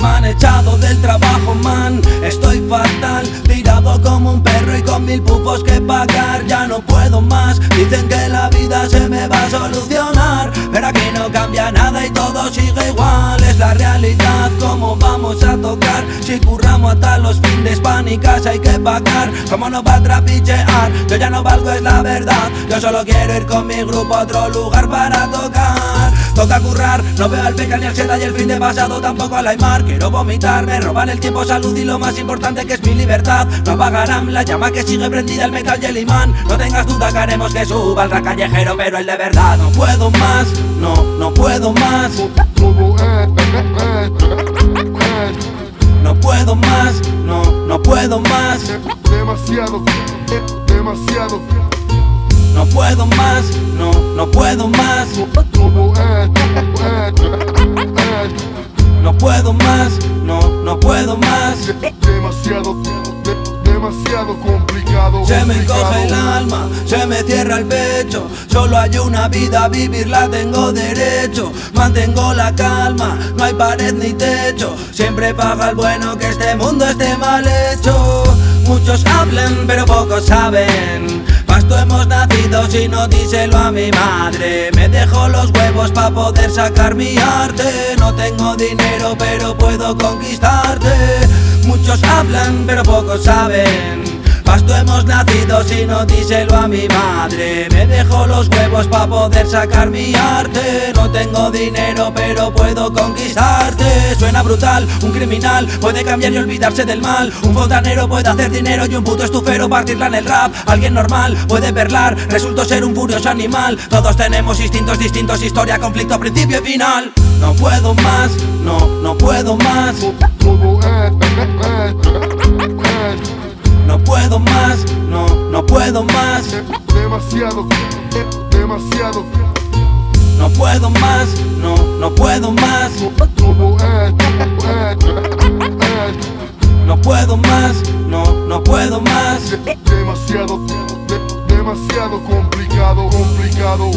Me han echado del trabajo, man. Estoy fatal, tirado como un perro y con mil pufos que pagar. Ya no puedo más, dicen que la vida se me va a solucionar. Pero aquí no cambia nada y todo sigue igual. Es la realidad, ¿cómo vamos a tocar? Si curramos hasta los fines pánicas hay que pagar. ¿Cómo no va a trapichear? Yo ya no valgo, es la verdad. Yo solo quiero ir con mi grupo a otro lugar para tocar. Toca currar, no veo al peca ni al seda y el fin de pasado tampoco al Aymar Quiero vomitar, me roban el tiempo, salud y lo más importante que es mi libertad. No apagarán la llama que sigue prendida el metal y el imán. No tengas duda que haremos que suba el callejero pero el de verdad No puedo más, no, no puedo más. No puedo más, no, no puedo más. Demasiado, demasiado No puedo más, no, no puedo más. No puedo más, no, no puedo más. Demasiado, demasiado complicado Se me encoge el alma, se me cierra el pecho. Solo hay una vida, a vivirla tengo derecho. Mantengo la calma, no hay pared ni techo. Siempre paga el bueno que este mundo esté mal hecho. Muchos hablan pero pocos saben nacido si no díselo a mi madre. Me dejo los huevos pa' poder sacar mi arte. No tengo dinero pero puedo conquistarte. Muchos hablan pero pocos saben si no díselo a mi madre. Me dejo los huevos pa' poder sacar mi arte. No tengo dinero pero puedo conquistarte. Suena brutal, un criminal puede cambiar y olvidarse del mal. Un fontanero puede hacer dinero y un puto estufero partirla en el rap. Alguien normal puede perlar, resulto ser un furioso animal. Todos tenemos instintos distintos, historia, conflicto, principio y final. No puedo más, no, no puedo más Demasiado, demasiado. No puedo más, no, no puedo más. No puedo más, no, no puedo más. Demasiado, demasiado complicado, complicado.